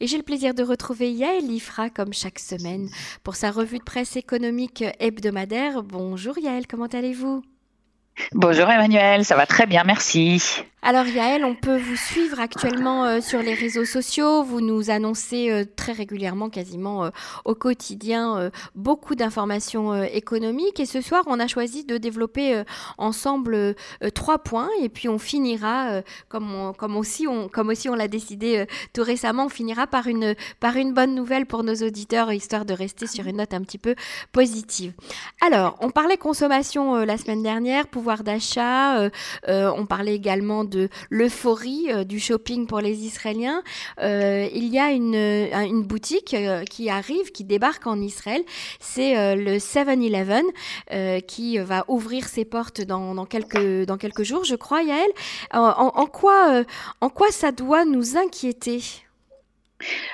Et j'ai le plaisir de retrouver Yael Ifra comme chaque semaine pour sa revue de presse économique hebdomadaire. Bonjour Yael, comment allez-vous? Bonjour Emmanuel, ça va très bien, merci. Alors Yael, on peut vous suivre actuellement euh, sur les réseaux sociaux. Vous nous annoncez euh, très régulièrement, quasiment euh, au quotidien, beaucoup d'informations économiques. Et ce soir, on a choisi de développer ensemble trois points. Et puis on finira, comme, aussi on, l'a décidé tout récemment, on finira par une, par une bonne nouvelle pour nos auditeurs, histoire de rester sur une note un petit peu positive. Alors, on parlait consommation la semaine dernière, pouvoir d'achat. on parlait également de l'euphorie euh, du shopping pour les Israéliens, euh, il y a une, euh, boutique qui arrive, qui débarque en Israël. C'est le 7-Eleven qui va ouvrir ses portes dans, dans, quelques, dans quelques jours, je crois, Yael. En, en quoi, en quoi ça doit nous inquiéter?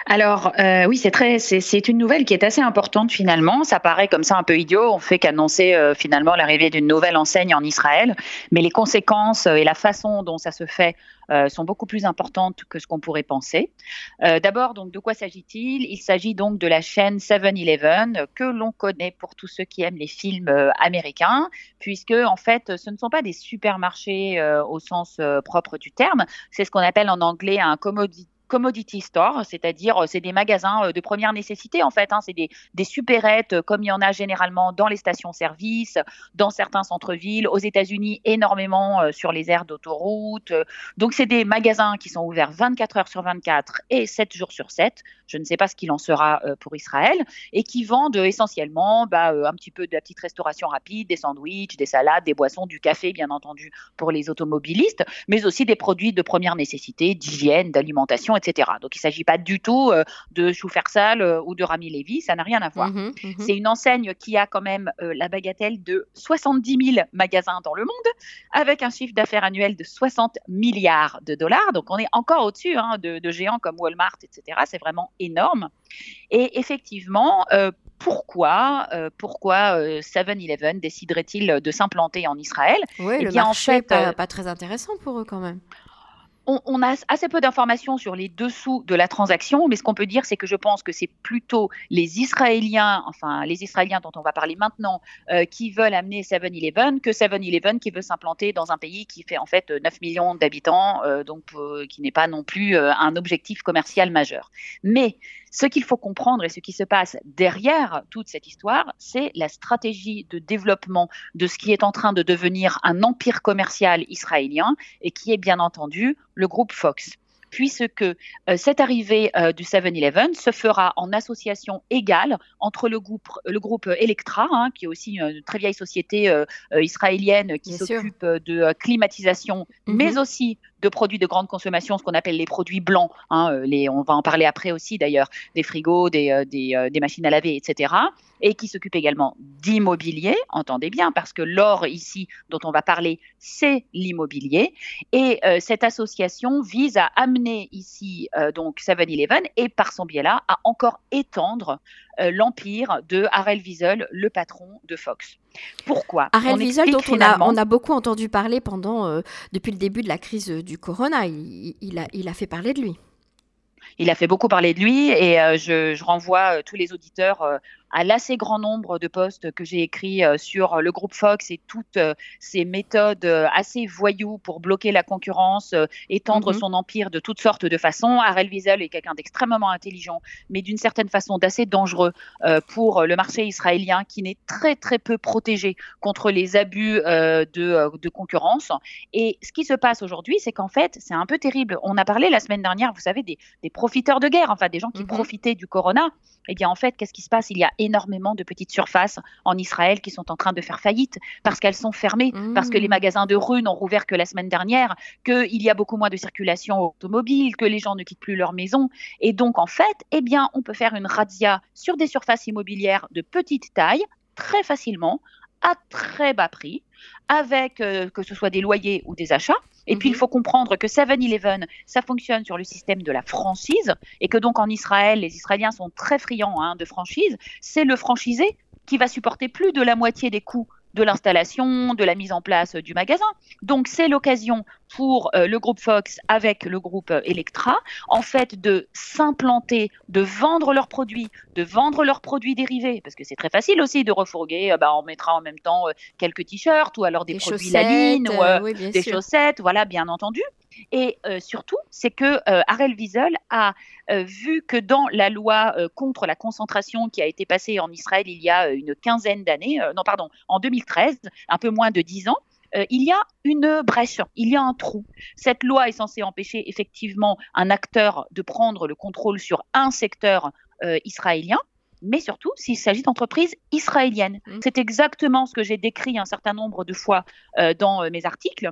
Alors euh, oui, c'est très, c'est une nouvelle qui est assez importante finalement. Ça paraît comme ça un peu idiot. On fait qu'annoncer euh, finalement l'arrivée d'une nouvelle enseigne en Israël, mais les conséquences euh, et la façon dont ça se fait sont beaucoup plus importantes que ce qu'on pourrait penser. D'abord, donc de quoi s'agit-il? Il s'agit donc de la chaîne 7-Eleven que l'on connaît pour tous ceux qui aiment les films américains, puisque en fait, ce ne sont pas des supermarchés au sens propre du terme. C'est ce qu'on appelle en anglais un commodity commodity store, c'est-à-dire euh, c'est des magasins euh, de première nécessité en fait. Hein, c'est des, des supérettes euh, comme il y en a généralement dans les stations-service, dans certains centres-villes, aux États-Unis énormément sur les aires d'autoroute. Donc c'est des magasins qui sont ouverts 24 heures sur 24 et 7 jours sur 7. Je ne sais pas ce qu'il en sera pour Israël et qui vendent essentiellement bah, un petit peu de la petite restauration rapide, des sandwichs, des salades, des boissons, du café bien entendu pour les automobilistes, mais aussi des produits de première nécessité, d'hygiène, d'alimentation, donc il ne s'agit pas du tout euh, de Chou-Fersal euh, ou de Rami Lévy, ça n'a rien à voir. Mhm, mhm. C'est une enseigne qui a quand même euh, la bagatelle de 70 000 magasins dans le monde, avec un chiffre d'affaires annuel de 60 milliards de dollars. Donc on est encore au-dessus hein, de, géants comme Walmart, etc. C'est vraiment énorme. Et effectivement, pourquoi, pourquoi 7-Eleven déciderait-il de s'implanter en Israël? Oui, eh le marché en pas, pas, très intéressant pour eux quand même on, a assez peu d'informations sur les dessous de la transaction, mais ce qu'on peut dire, c'est que je pense que c'est plutôt les Israéliens, enfin les Israéliens dont on va parler maintenant, euh, qui veulent amener 7-Eleven que 7-Eleven qui veut s'implanter dans un pays qui fait en fait 9 millions d'habitants, euh, donc euh, qui n'est pas non plus un objectif commercial majeur. Mais ce qu'il faut comprendre et ce qui se passe derrière toute cette histoire, c'est la stratégie de développement de ce qui est en train de devenir un empire commercial israélien et qui est bien entendu le groupe Fox puisque euh, cette arrivée euh, du 7-Eleven se fera en association égale entre le groupe, le groupe Electra, hein, qui est aussi une très vieille société euh, israélienne qui s'occupe de climatisation, mhm. mais aussi de produits de grande consommation, ce qu'on appelle les produits blancs. Hein, euh, on va en parler après aussi d'ailleurs, des frigos, des, euh, euh, machines à laver, etc. Et qui s'occupe également d'immobilier, entendez bien, parce que l'or ici dont on va parler, c'est l'immobilier. Et cette association vise à amener ici donc 7-Eleven et par son biais-là à encore étendre l'empire de Harel Wiesel, le patron de Fox. Pourquoi? Harel Wiesel, dont on a, on a, beaucoup entendu parler pendant, depuis le début de la crise du corona, il, a, il a fait parler de lui. Il a fait beaucoup parler de lui et euh, je, je, renvoie euh, tous les auditeurs euh, à l'assez grand nombre de posts que j'ai écrits euh, sur le groupe Fox et toutes euh, ces méthodes euh, assez voyous pour bloquer la concurrence, étendre mhm. son empire de toutes sortes de façons. Harel Wiesel est quelqu'un d'extrêmement intelligent, mais d'une certaine façon d'assez dangereux pour le marché israélien qui n'est très très peu protégé contre les abus de, de concurrence. Et ce qui se passe aujourd'hui, c'est qu'en fait, c'est un peu terrible. On a parlé la semaine dernière, vous savez, des, des profiteurs de guerre, enfin des gens qui mhm. profitaient du corona. Eh bien, en fait, qu'est-ce qui se passe? Il y a énormément de petites surfaces en Israël qui sont en train de faire faillite parce qu'elles sont fermées, parce que les mmh. magasins de rue n'ont rouvert que la semaine dernière, qu'il y a beaucoup moins de circulation automobile, que les gens ne quittent plus leur maison. Et donc, en fait, eh bien, on peut faire une razzia sur des surfaces immobilières de petite taille très facilement à très bas prix, avec euh, que ce soit des loyers ou des achats. Et puis, il mhm. faut comprendre que 7-Eleven, ça fonctionne sur le système de la franchise et que donc en Israël, les Israéliens sont très friands hein, de franchise. C'est le franchisé qui va supporter plus de la moitié des coûts de l'installation, de la mise en place du magasin. Donc c'est l'occasion pour euh, le groupe Fox avec le groupe Electra, en fait, de s'implanter, de vendre leurs produits, de vendre leurs produits dérivés, parce que c'est très facile aussi de refourguer. Euh, bah, on mettra en même temps euh, quelques t-shirts ou alors des, produits Laline ou des chaussettes, voilà, bien entendu. Et surtout, c'est que Harel Wiesel a vu que dans la loi contre la concentration qui a été passée en Israël il y a une quinzaine d'années, non pardon, en 2013, un peu moins de dix ans, euh, il y a une brèche, il y a un trou. Cette loi est censée empêcher effectivement un acteur de prendre le contrôle sur un secteur euh, israélien, mais surtout s'il s'agit d'entreprises israéliennes. Mmh. C'est exactement ce que j'ai décrit un certain nombre de fois euh, dans mes articles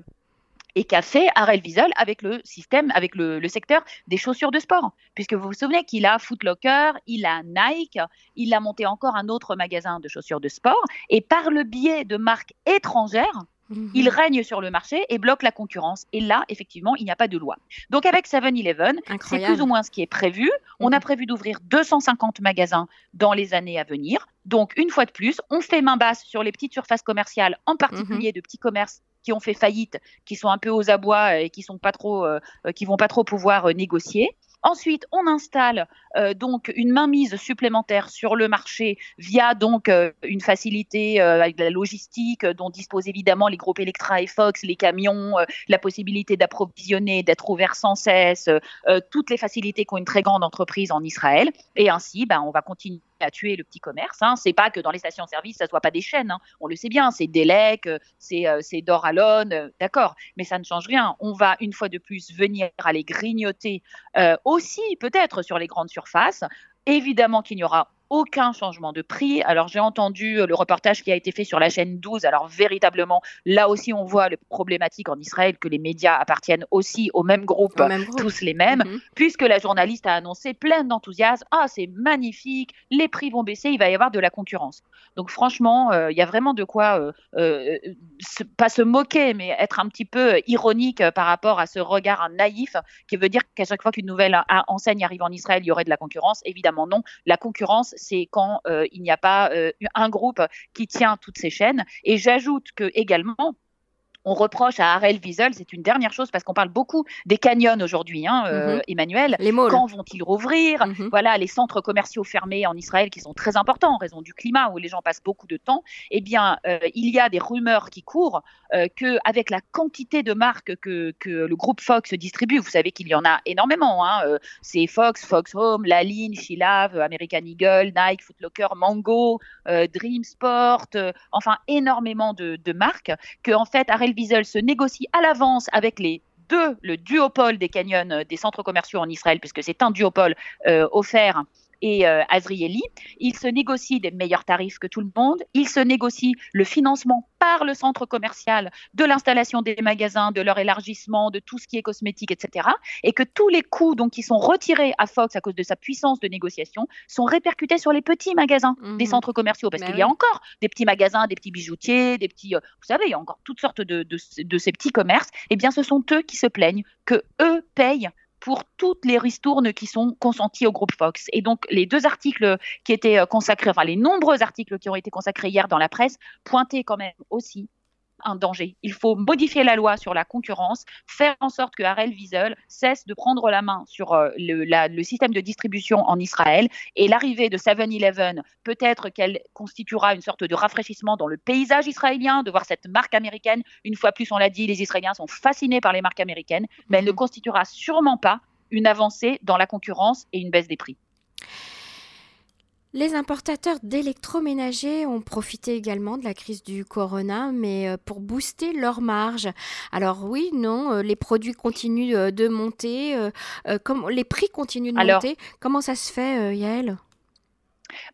et qu'a fait Harel Wiesel avec le système, avec le, secteur des chaussures de sport. Puisque vous vous souvenez qu'il a Footlocker, il a Nike, il a monté encore un autre magasin de chaussures de sport, et par le biais de marques étrangères, il mhm. règne sur le marché et bloque la concurrence. Et là, effectivement, il n'y a pas de loi. Donc avec 7-Eleven, c'est plus ou moins ce qui est prévu. On a mhm. prévu d'ouvrir 250 magasins dans les années à venir. Donc une fois de plus, on fait main basse sur les petites surfaces commerciales, en particulier mhm. de petits commerces qui ont fait faillite, qui sont un peu aux abois et qui sont pas trop, euh, qui vont pas trop pouvoir euh, négocier. Ensuite, on installe euh, donc une mainmise supplémentaire sur le marché via donc euh, une facilité euh, avec la logistique dont disposent évidemment les groupes Electra et Fox, les camions, la possibilité d'approvisionner, d'être ouvert sans cesse, toutes les facilités qu'ont une très grande entreprise en Israël. Et ainsi, ben, on va continuer à tuer le petit commerce. Hein. C'est pas que dans les stations-service, ça soit pas des chaînes. Hein. On le sait bien, c'est Delec, c'est c'est Doralone, d'accord. Mais ça ne change rien. On va une fois de plus venir aller grignoter aussi peut-être sur les grandes surfaces. Évidemment qu'il n'y aura aucun changement de prix. Alors j'ai entendu euh, le reportage qui a été fait sur la chaîne 12. Alors véritablement, là aussi on voit le problématique en Israël que les médias appartiennent aussi au même groupe, tous les mêmes, mhm. puisque la journaliste a annoncé pleine d'enthousiasme, ah c'est magnifique, les prix vont baisser, il va y avoir de la concurrence. Donc franchement, euh, il y a vraiment de quoi euh, pas se moquer, mais être un petit peu ironique par rapport à ce regard naïf qui veut dire qu'à chaque fois qu'une nouvelle enseigne arrive en Israël, il y aurait de la concurrence. Évidemment non, la concurrence c'est quand euh, il n'y a pas euh, un groupe qui tient toutes ces chaînes. Et j'ajoute que également, on reproche à Harel Wiesel, c'est une dernière chose parce qu'on parle beaucoup des canyons aujourd'hui, hein, euh, mhm. Emmanuel. Les Quand vont-ils rouvrir? Mhm. Voilà, les centres commerciaux fermés en Israël qui sont très importants en raison du climat où les gens passent beaucoup de temps. Eh bien, euh, il y a des rumeurs qui courent euh, que avec la quantité de marques que, que, le groupe Fox distribue, vous savez qu'il y en a énormément. Hein, c'est Fox, Fox Home, Laline, Shilave, American Eagle, Nike, Footlocker, Mango, Dream Sport, enfin énormément de, de marques que en fait Harel Wiesel se négocie à l'avance avec les deux, le duopole des canyons euh, des centres commerciaux en Israël, puisque c'est un duopole euh, offert et euh, Azrieli. Il se négocie des meilleurs tarifs que tout le monde. Il se négocie le financement par le centre commercial de l'installation des magasins, de leur élargissement, de tout ce qui est cosmétique, etc. Et que tous les coûts donc, qui sont retirés à Fox à cause de sa puissance de négociation sont répercutés sur les petits magasins des mhm. centres commerciaux. Parce bah qu'il y a encore des petits magasins, des petits bijoutiers, des petits... Euh, vous savez, il y a encore toutes sortes de, de, de ces petits commerces. Eh bien, ce sont eux qui se plaignent que eux payent pour toutes les ristournes qui sont consenties au groupe Fox. Et donc, les deux articles qui étaient euh, consacrés, enfin, les nombreux articles qui ont été consacrés hier dans la presse, pointaient quand même aussi un danger. Il faut modifier la loi sur la concurrence, faire en sorte que Harel Wiesel cesse de prendre la main sur euh, le, système de distribution en Israël et l'arrivée de 7-Eleven, peut-être qu'elle constituera une sorte de rafraîchissement dans le paysage israélien, de voir cette marque américaine. Une fois plus, on l'a dit, les Israéliens sont fascinés par les marques américaines, mais elle ne mhm. constituera sûrement pas une avancée dans la concurrence et une baisse des prix. Les importateurs d'électroménagers ont profité également de la crise du corona, mais euh, pour booster leur marge. Alors oui, non, euh, les produits continuent euh, de monter, les prix continuent de monter. Comment ça se fait, Yael?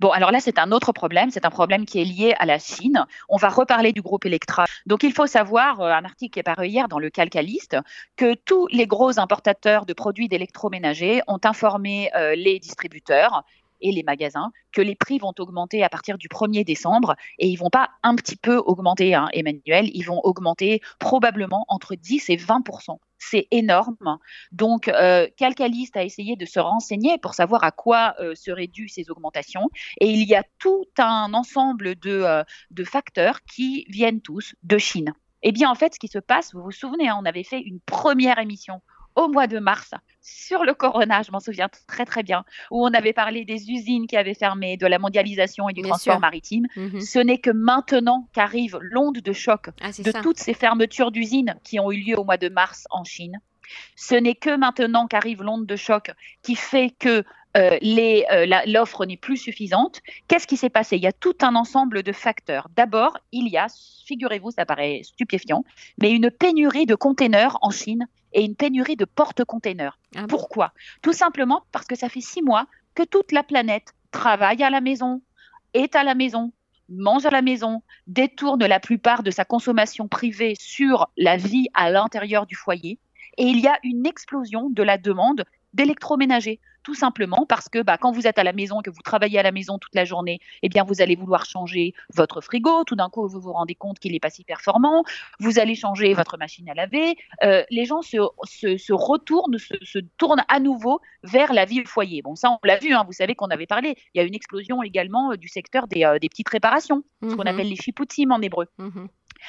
Bon, alors là, c'est un autre problème. C'est un problème qui est lié à la Chine. On va reparler du groupe Electra. Donc, il faut savoir, un article qui est paru hier dans le Calcaliste, que tous les gros importateurs de produits d'électroménager ont informé les distributeurs et les magasins que les prix vont augmenter à partir du 1er décembre et ils vont pas un petit peu augmenter, hein, Emmanuel, ils vont augmenter probablement entre 10 et 20% c'est énorme. Donc, Calcalist a essayé de se renseigner pour savoir à quoi seraient dues ces augmentations. Et il y a tout un ensemble de, de facteurs qui viennent tous de Chine. Eh bien, en fait, ce qui se passe, vous vous souvenez, hein, on avait fait une première émission au mois de mars sur le corona, je m'en souviens très très bien, où on avait parlé des usines qui avaient fermé, de la mondialisation et du transport maritime. Mhm. Ce n'est que maintenant qu'arrive l'onde de choc ah, de toutes ces fermetures d'usines qui ont eu lieu au mois de mars en Chine. Ce n'est que maintenant qu'arrive l'onde de choc qui fait que l'offre n'est plus suffisante. Qu'est-ce qui s'est passé? Il y a tout un ensemble de facteurs. D'abord, il y a, figurez-vous, ça paraît stupéfiant, mais une pénurie de containers en Chine et une pénurie de porte-containers. Ah Pourquoi? Tout simplement parce que ça fait six mois que toute la planète travaille à la maison, est à la maison, mange à la maison, détourne la plupart de sa consommation privée sur la vie à l'intérieur du foyer. Et il y a une explosion de la demande d'électroménager tout simplement parce que bah, quand vous êtes à la maison et que vous travaillez à la maison toute la journée, eh bien vous allez vouloir changer votre frigo. Tout d'un coup, vous vous rendez compte qu'il n'est pas si performant. Vous allez changer votre machine à laver. Euh, les gens se, se, retournent, se, tournent à nouveau vers la vie au foyer. Bon, ça, on l'a vu. Hein, vous savez qu'on avait parlé. Il y a une explosion également euh, du secteur des, euh, des petites réparations, ce qu'on mhm. appelle les chipoutimes en hébreu. Mhm.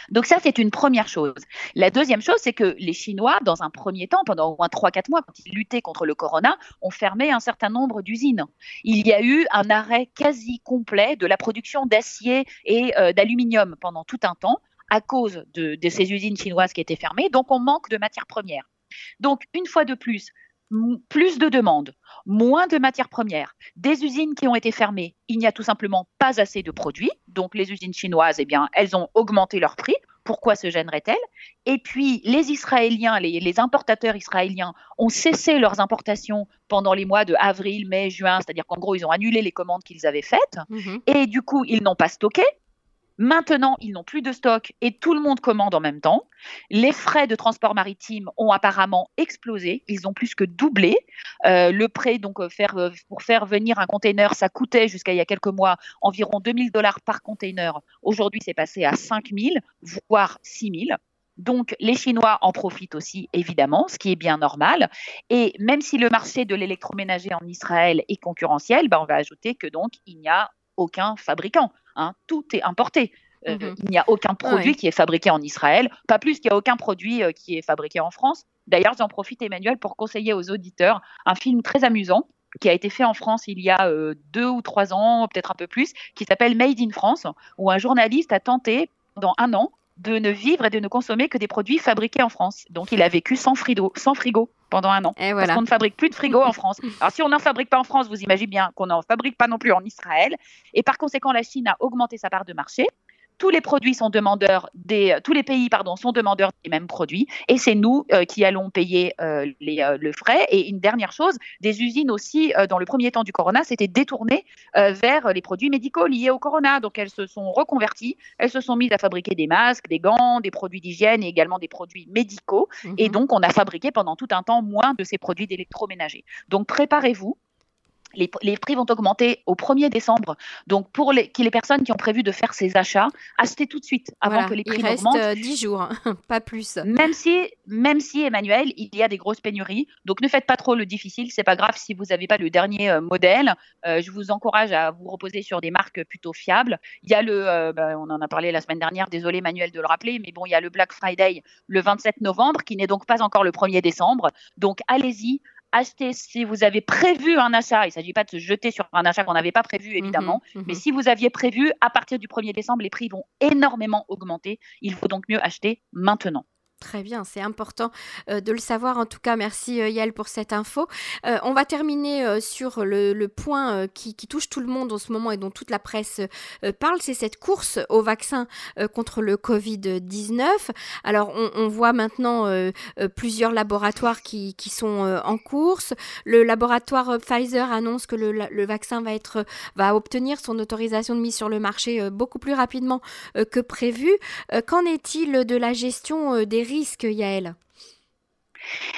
Donc ça, c'est une première chose. La deuxième chose, c'est que les Chinois, dans un premier temps, pendant au moins 3-4 mois, quand ils luttaient contre le corona, ont fermé un certain nombre d'usines. Il y a eu un arrêt quasi complet de la production d'acier et euh, d'aluminium pendant tout un temps à cause de, de ces usines chinoises qui étaient fermées. Donc on manque de matières premières. Donc une fois de plus, plus de demandes, moins de matières premières, des usines qui ont été fermées, il n'y a tout simplement pas assez de produits. Donc les usines chinoises, eh bien, elles ont augmenté leur prix. Pourquoi se gêneraient-elles? Et puis les Israéliens, les, importateurs israéliens ont cessé leurs importations pendant les mois de avril, mai, juin, c'est-à-dire qu'en gros, ils ont annulé les commandes qu'ils avaient faites. Mhm. Et du coup, ils n'ont pas stocké. Maintenant, ils n'ont plus de stock et tout le monde commande en même temps. Les frais de transport maritime ont apparemment explosé. Ils ont plus que doublé. Euh, le prêt, donc, euh, euh, pour faire venir un container, ça coûtait jusqu'à il y a quelques mois environ 2000 dollars par container. Aujourd'hui, c'est passé à 5000, voire 6000. Donc, les Chinois en profitent aussi, évidemment, ce qui est bien normal. Et même si le marché de l'électroménager en Israël est concurrentiel, ben, on va ajouter que donc, il n'y a aucun fabricant. Hein. Tout est importé. Euh, mhm. Il n'y a aucun produit qui est fabriqué en Israël, pas plus qu'il n'y a aucun produit euh, qui est fabriqué en France. D'ailleurs, j'en profite, Emmanuel, pour conseiller aux auditeurs un film très amusant qui a été fait en France il y a euh, deux ou trois ans, peut-être un peu plus, qui s'appelle Made in France, où un journaliste a tenté pendant un an de ne vivre et de ne consommer que des produits fabriqués en France. Donc, il a vécu sans frigo, sans frigo pendant un an. Parce qu'on ne fabrique plus de frigo en France. Alors, si on n'en fabrique pas en France, vous imaginez bien qu'on n'en fabrique pas non plus en Israël. Et par conséquent, la Chine a augmenté sa part de marché tous les produits sont demandeurs des, tous les pays pardon sont demandeurs des mêmes produits et c'est nous euh, qui allons payer euh, les, euh, le frais. Et une dernière chose, des usines aussi dans le premier temps du corona s'étaient détournées vers les produits médicaux liés au corona. Donc elles se sont reconverties, elles se sont mises à fabriquer des masques, des gants, des produits d'hygiène et également des produits médicaux. Et mhm. donc on a fabriqué pendant tout un temps moins de ces produits d'électroménager. Donc préparez-vous les, prix vont augmenter au 1er décembre. Donc, pour les, les personnes qui ont prévu de faire ces achats, achetez tout de suite avant que les prix augmentent. Il reste 10 jours, hein, pas plus. Même si, même si, Emmanuel, il y a des grosses pénuries. Donc, ne faites pas trop le difficile. C'est pas grave si vous n'avez pas le dernier euh, modèle. Euh, je vous encourage à vous reposer sur des marques plutôt fiables. Il y a le, euh, bah, on en a parlé la semaine dernière, désolé Emmanuel de le rappeler, mais bon, il y a le Black Friday le 27 novembre qui n'est donc pas encore le 1er décembre. Donc, allez-y acheter si vous avez prévu un achat. Il ne s'agit pas de se jeter sur un achat qu'on n'avait pas prévu, mhm, évidemment. Mhm. Mais si vous aviez prévu, à partir du 1er décembre, les prix vont énormément augmenter. Il faut donc mieux acheter maintenant. Très bien, c'est important euh, de le savoir. En tout cas, merci euh, Yael pour cette info. Euh, on va terminer sur le, point qui, touche tout le monde en ce moment et dont toute la presse parle, c'est cette course au vaccin contre le Covid-19. Alors, on, voit maintenant plusieurs laboratoires qui, sont en course. Le laboratoire Pfizer annonce que le, vaccin va, va obtenir son autorisation de mise sur le marché beaucoup plus rapidement que prévu. Qu'en est-il de la gestion des risque, Yael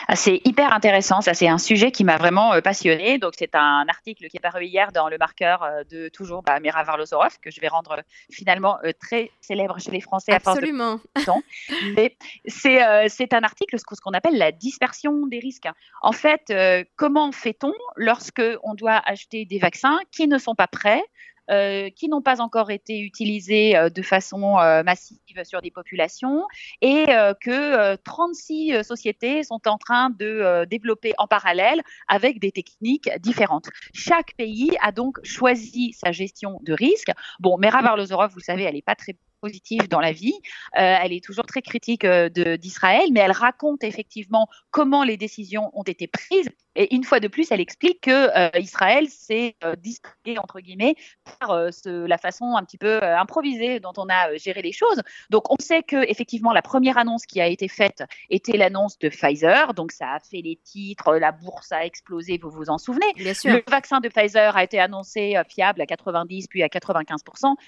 Ah, c'est hyper intéressant, ça c'est un sujet qui m'a vraiment euh, passionné. Donc c'est un article qui est paru hier dans le marqueur euh, de toujours bah, Mira Varlozorov que je vais rendre euh, finalement très célèbre chez les Français Absolument. à force de Mais c'est c'est un article ce qu'on appelle la dispersion des risques. En fait, comment fait-on lorsque on doit acheter des vaccins qui ne sont pas prêts euh, qui n'ont pas encore été utilisés euh, de façon euh, massive sur des populations et que 36 sociétés sont en train de développer en parallèle avec des techniques différentes. Chaque pays a donc choisi sa gestion de risque. Bon, Mera Varlozorov, vous savez, elle n'est pas très positive dans la vie. elle est toujours très critique d'Israël, mais elle raconte effectivement comment les décisions ont été prises et une fois de plus, elle explique que euh, Israël s'est euh, distingué entre guillemets par euh, la façon un petit peu improvisée dont on a géré les choses. Donc, on sait que effectivement, la première annonce qui a été faite était l'annonce de Pfizer. Donc, ça a fait les titres, la bourse a explosé. Vous vous en souvenez Bien sûr. Le vaccin de Pfizer a été annoncé fiable à 90 puis à 95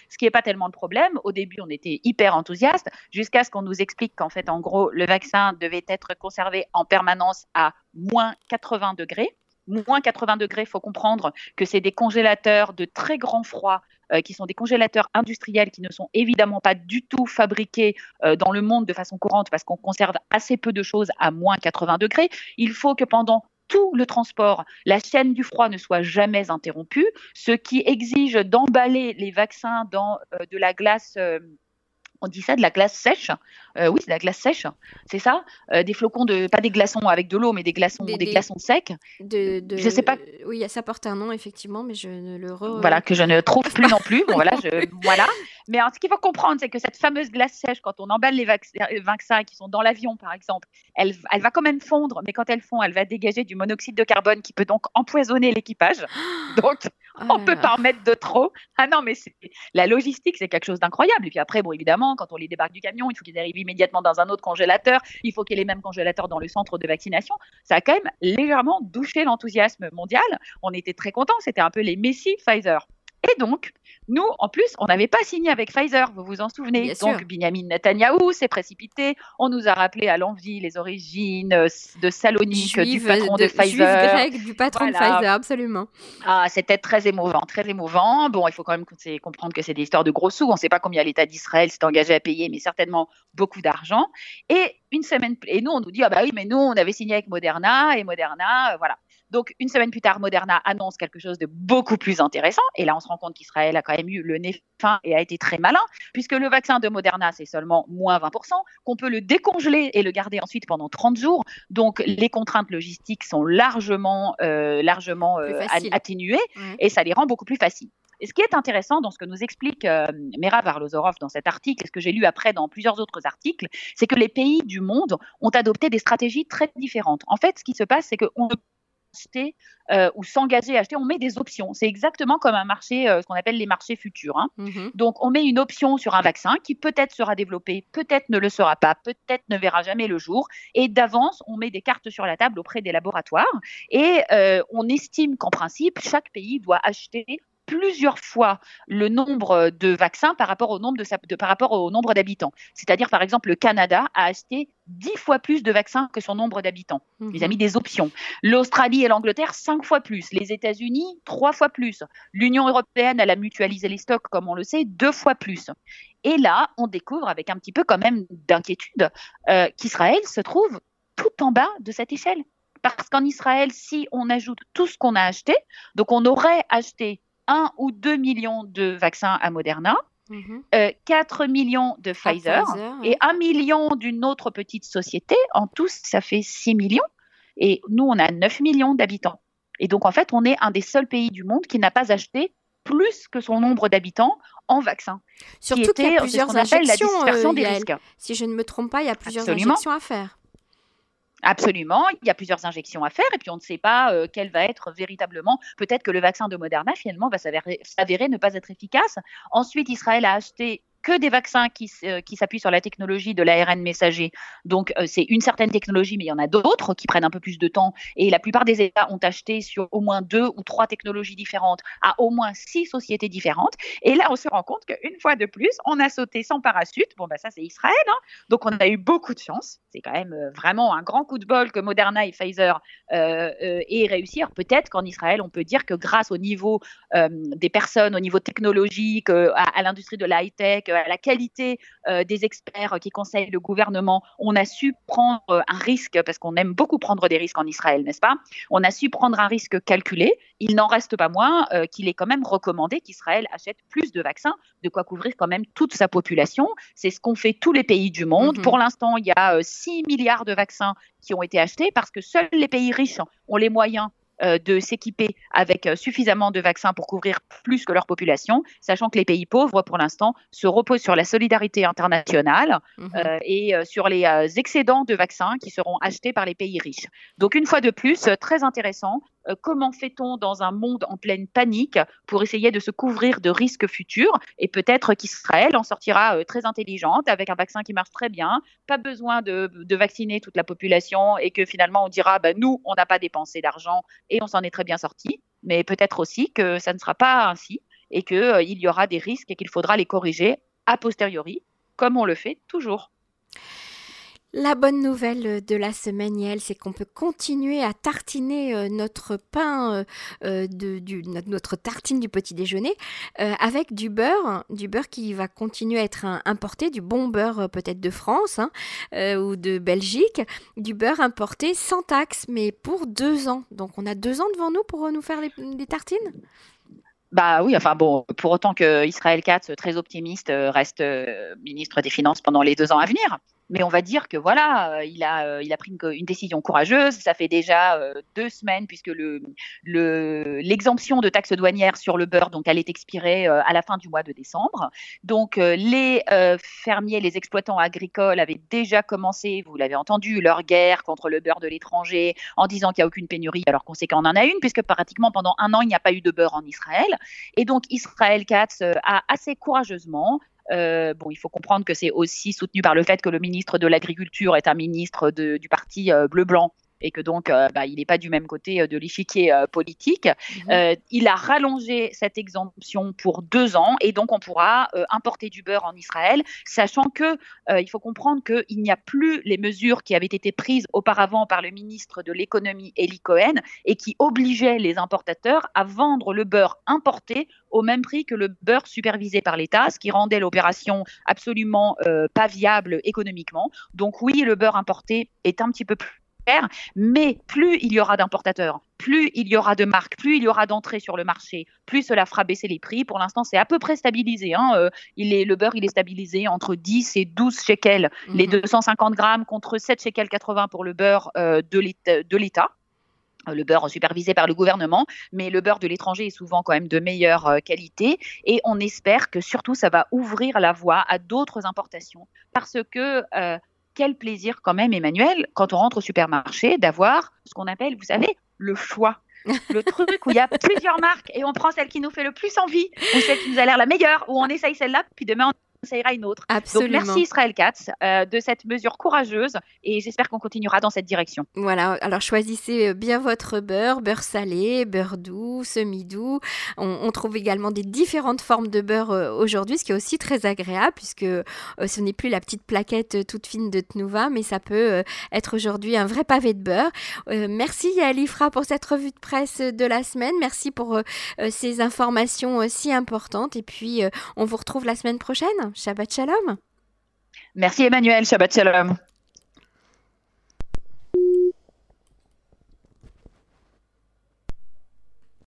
ce qui n'est pas tellement le problème. Au début, on était hyper enthousiaste jusqu'à ce qu'on nous explique qu'en fait, en gros, le vaccin devait être conservé en permanence à moins 80 degrés. Moins 80 degrés, il faut comprendre que c'est des congélateurs de très grand froid euh, qui sont des congélateurs industriels qui ne sont évidemment pas du tout fabriqués euh, dans le monde de façon courante parce qu'on conserve assez peu de choses à moins 80 degrés. Il faut que pendant tout le transport, la chaîne du froid ne soit jamais interrompue, ce qui exige d'emballer les vaccins dans euh, de la glace on dit ça, de la glace sèche. Euh, oui, c'est de la glace sèche, c'est ça. Euh, des flocons de, pas des glaçons avec de l'eau, mais des glaçons, des, glaçons secs. De, de, je sais pas. Oui, ça porte un nom effectivement, mais je ne le re... Voilà que je ne trouve plus non plus. Bon, voilà, je, voilà. Mais ce qu'il faut comprendre, c'est que cette fameuse glace sèche, quand on emballe les vaccins qui sont dans l'avion, par exemple, elle, elle va quand même fondre, mais quand elle fond, elle va dégager du monoxyde de carbone qui peut donc empoisonner l'équipage. Donc, on ne peut pas en mettre de trop. Ah non, mais la logistique, c'est quelque chose d'incroyable. Et puis après, bon, évidemment, quand on les débarque du camion, il faut qu'ils arrivent immédiatement dans un autre congélateur. Il faut qu'il y ait les mêmes congélateurs dans le centre de vaccination. Ça a quand même légèrement douché l'enthousiasme mondial. On était très contents. C'était un peu les Messi Pfizer. Et donc, nous, en plus, on n'avait pas signé avec Pfizer, vous vous en souvenez. donc, Binyamin Netanyahu s'est précipité. On nous a rappelé à l'envie les origines euh, de Salonique, du patron de, Pfizer. grec, du patron de Pfizer, absolument. Ah, c'était très émouvant, très émouvant. Bon, il faut quand même comprendre que c'est des histoires de gros sous. On ne sait pas combien l'État d'Israël s'est engagé à payer, mais certainement beaucoup d'argent. Et une semaine, et nous, on nous dit, ah bah oui, mais nous, on avait signé avec Moderna, et Moderna, euh, voilà. Donc, une semaine plus tard, Moderna annonce quelque chose de beaucoup plus intéressant. Et là, on se rend compte qu'Israël a quand même eu le nez fin et a été très malin, puisque le vaccin de Moderna, c'est seulement moins 20%, qu'on peut le décongeler et le garder ensuite pendant 30 jours. Donc, les contraintes logistiques sont largement, euh, largement euh, atténuées et ça les rend beaucoup plus faciles. Et ce qui est intéressant dans ce que nous explique euh, Mera Varlozorov dans cet article, et ce que j'ai lu après dans plusieurs autres articles, c'est que les pays du monde ont adopté des stratégies très différentes. En fait, ce qui se passe, c'est qu'on ne acheter euh, ou s'engager à acheter, on met des options. C'est exactement comme un marché, euh, ce qu'on appelle les marchés futurs. Hein. Mm-hmm. Donc, on met une option sur un vaccin qui peut-être sera développé, peut-être ne le sera pas, peut-être ne verra jamais le jour. Et d'avance, on met des cartes sur la table auprès des laboratoires et euh, on estime qu'en principe, chaque pays doit acheter plusieurs fois le nombre de vaccins par rapport au nombre de, par rapport au nombre d'habitants. C'est-à-dire, par exemple, le Canada a acheté dix fois plus de vaccins que son nombre d'habitants. Il a mis des options. L'Australie et l'Angleterre, cinq fois plus. Les États-Unis, trois fois plus. L'Union européenne, elle a mutualisé les stocks, comme on le sait, deux fois plus. Et là, on découvre avec un petit peu quand même d'inquiétude euh, qu'Israël se trouve tout en bas de cette échelle. Parce qu'en Israël, si on ajoute tout ce qu'on a acheté, donc on aurait acheté 1 ou 2 millions de vaccins à Moderna, 4 mhm. euh, millions de Pfizer, et 1 million d'une autre petite société. En tout, ça fait 6 millions. Et nous, on a 9 millions d'habitants. Et donc, en fait, on est un des seuls pays du monde qui n'a pas acheté plus que son nombre d'habitants en vaccins. Surtout qu'il y a plusieurs injections. Euh, si je ne me trompe pas, il y a plusieurs injections à faire. Absolument, il y a plusieurs injections à faire et puis on ne sait pas euh, quelle va être véritablement. Peut-être que le vaccin de Moderna finalement va s'avérer ne pas être efficace. Ensuite, Israël a acheté que des vaccins qui, qui s'appuient sur la technologie de l'ARN messager. Donc, c'est une certaine technologie, mais il y en a d'autres qui prennent un peu plus de temps. Et la plupart des États ont acheté sur au moins deux ou trois technologies différentes à au moins six sociétés différentes. Et là, on se rend compte qu'une fois de plus, on a sauté sans parachute. Bon, bah, ça, c'est Israël. Hein. Donc, on a eu beaucoup de chance. C'est quand même vraiment un grand coup de bol que Moderna et Pfizer euh, euh, aient réussi. Peut-être qu'en Israël, on peut dire que grâce au niveau des personnes, au niveau technologique, à, l'industrie de la high-tech, à la qualité des experts qui conseillent le gouvernement, on a su prendre un risque, parce qu'on aime beaucoup prendre des risques en Israël, n'est-ce pas? On a su prendre un risque calculé. Il n'en reste pas moins qu'il est quand même recommandé qu'Israël achète plus de vaccins, de quoi couvrir quand même toute sa population. C'est ce qu'ont fait tous les pays du monde. Mm-hmm. Pour l'instant, il y a 6 milliards de vaccins qui ont été achetés parce que seuls les pays riches ont les moyens euh, de s'équiper avec euh, suffisamment de vaccins pour couvrir plus que leur population, sachant que les pays pauvres, pour l'instant, se reposent sur la solidarité internationale mhm. euh, et sur les excédents de vaccins qui seront achetés par les pays riches. Donc, une fois de plus, très intéressant, euh, comment fait-on dans un monde en pleine panique pour essayer de se couvrir de risques futurs Et peut-être qu'Israël en sortira euh, très intelligente avec un vaccin qui marche très bien, pas besoin de, vacciner toute la population et que finalement on dira bah, nous, on n'a pas dépensé d'argent et on s'en est très bien sorti. Mais peut-être aussi que ça ne sera pas ainsi et qu'il euh, y aura des risques et qu'il faudra les corriger a posteriori, comme on le fait toujours. La bonne nouvelle de la semaine, Yael, c'est qu'on peut continuer à tartiner euh, notre pain, euh, euh, notre tartine du petit déjeuner avec du beurre, du beurre qui va continuer à être importé, du bon beurre peut-être de France hein, ou de Belgique, du beurre importé sans taxe, mais pour deux ans. Donc on a deux ans devant nous pour nous faire des tartines? Bah oui, enfin bon, pour autant que Israël Katz, très optimiste, reste ministre des Finances pendant les deux ans à venir mais on va dire que voilà, euh, il a, euh, il a pris une, décision courageuse. Ça fait déjà euh, deux semaines puisque le, l'exemption de taxes douanières sur le beurre, donc elle est à la fin du mois de décembre. Donc les fermiers, les exploitants agricoles avaient déjà commencé, vous l'avez entendu, leur guerre contre le beurre de l'étranger en disant qu'il n'y a aucune pénurie, alors qu'on sait qu'on en a une puisque pratiquement pendant un an il n'y a pas eu de beurre en Israël. Et donc Israël Katz a assez courageusement euh, bon, il faut comprendre que c'est aussi soutenu par le fait que le ministre de l'Agriculture est un ministre du parti euh, bleu-blanc et que donc euh, bah, il n'est pas du même côté euh, de l'échiquier euh, politique. Mhm. il a rallongé cette exemption pour deux ans et donc on pourra importer du beurre en Israël, sachant que il faut comprendre qu'il n'y a plus les mesures qui avaient été prises auparavant par le ministre de l'économie Eli Cohen et qui obligeaient les importateurs à vendre le beurre importé au même prix que le beurre supervisé par l'État, ce qui rendait l'opération absolument pas viable économiquement. Donc oui, le beurre importé est un petit peu plus mais plus il y aura d'importateurs, plus il y aura de marques, plus il y aura d'entrées sur le marché, plus cela fera baisser les prix. Pour l'instant, c'est à peu près stabilisé. Hein. Euh, il est, le beurre, il est stabilisé entre 10 et 12 shekels, les 250 mhm. grammes contre 7 shekels 80 pour le beurre euh, de l'État euh, le beurre supervisé par le gouvernement, mais le beurre de l'étranger est souvent quand même de meilleure qualité et on espère que surtout ça va ouvrir la voie à d'autres importations parce que quel plaisir quand même, Emmanuel, quand on rentre au supermarché, d'avoir ce qu'on appelle, vous savez, le choix. Le truc où il y a plusieurs marques et on prend celle qui nous fait le plus envie ou celle qui nous a l'air la meilleure ou on essaye celle-là, puis demain on ça ira une autre. Donc merci Israël Katz euh, de cette mesure courageuse et j'espère qu'on continuera dans cette direction. Voilà, alors choisissez euh, bien votre beurre, beurre salé, beurre doux, semi-doux. On, trouve également des différentes formes de beurre euh, aujourd'hui, ce qui est aussi très agréable puisque ce n'est plus la petite plaquette toute fine de Tnuva, mais ça peut être aujourd'hui un vrai pavé de beurre. merci Alifra pour cette revue de presse de la semaine. Merci pour ces informations si importantes et puis on vous retrouve la semaine prochaine. Shabbat Shalom. Merci Emmanuel, Shabbat Shalom.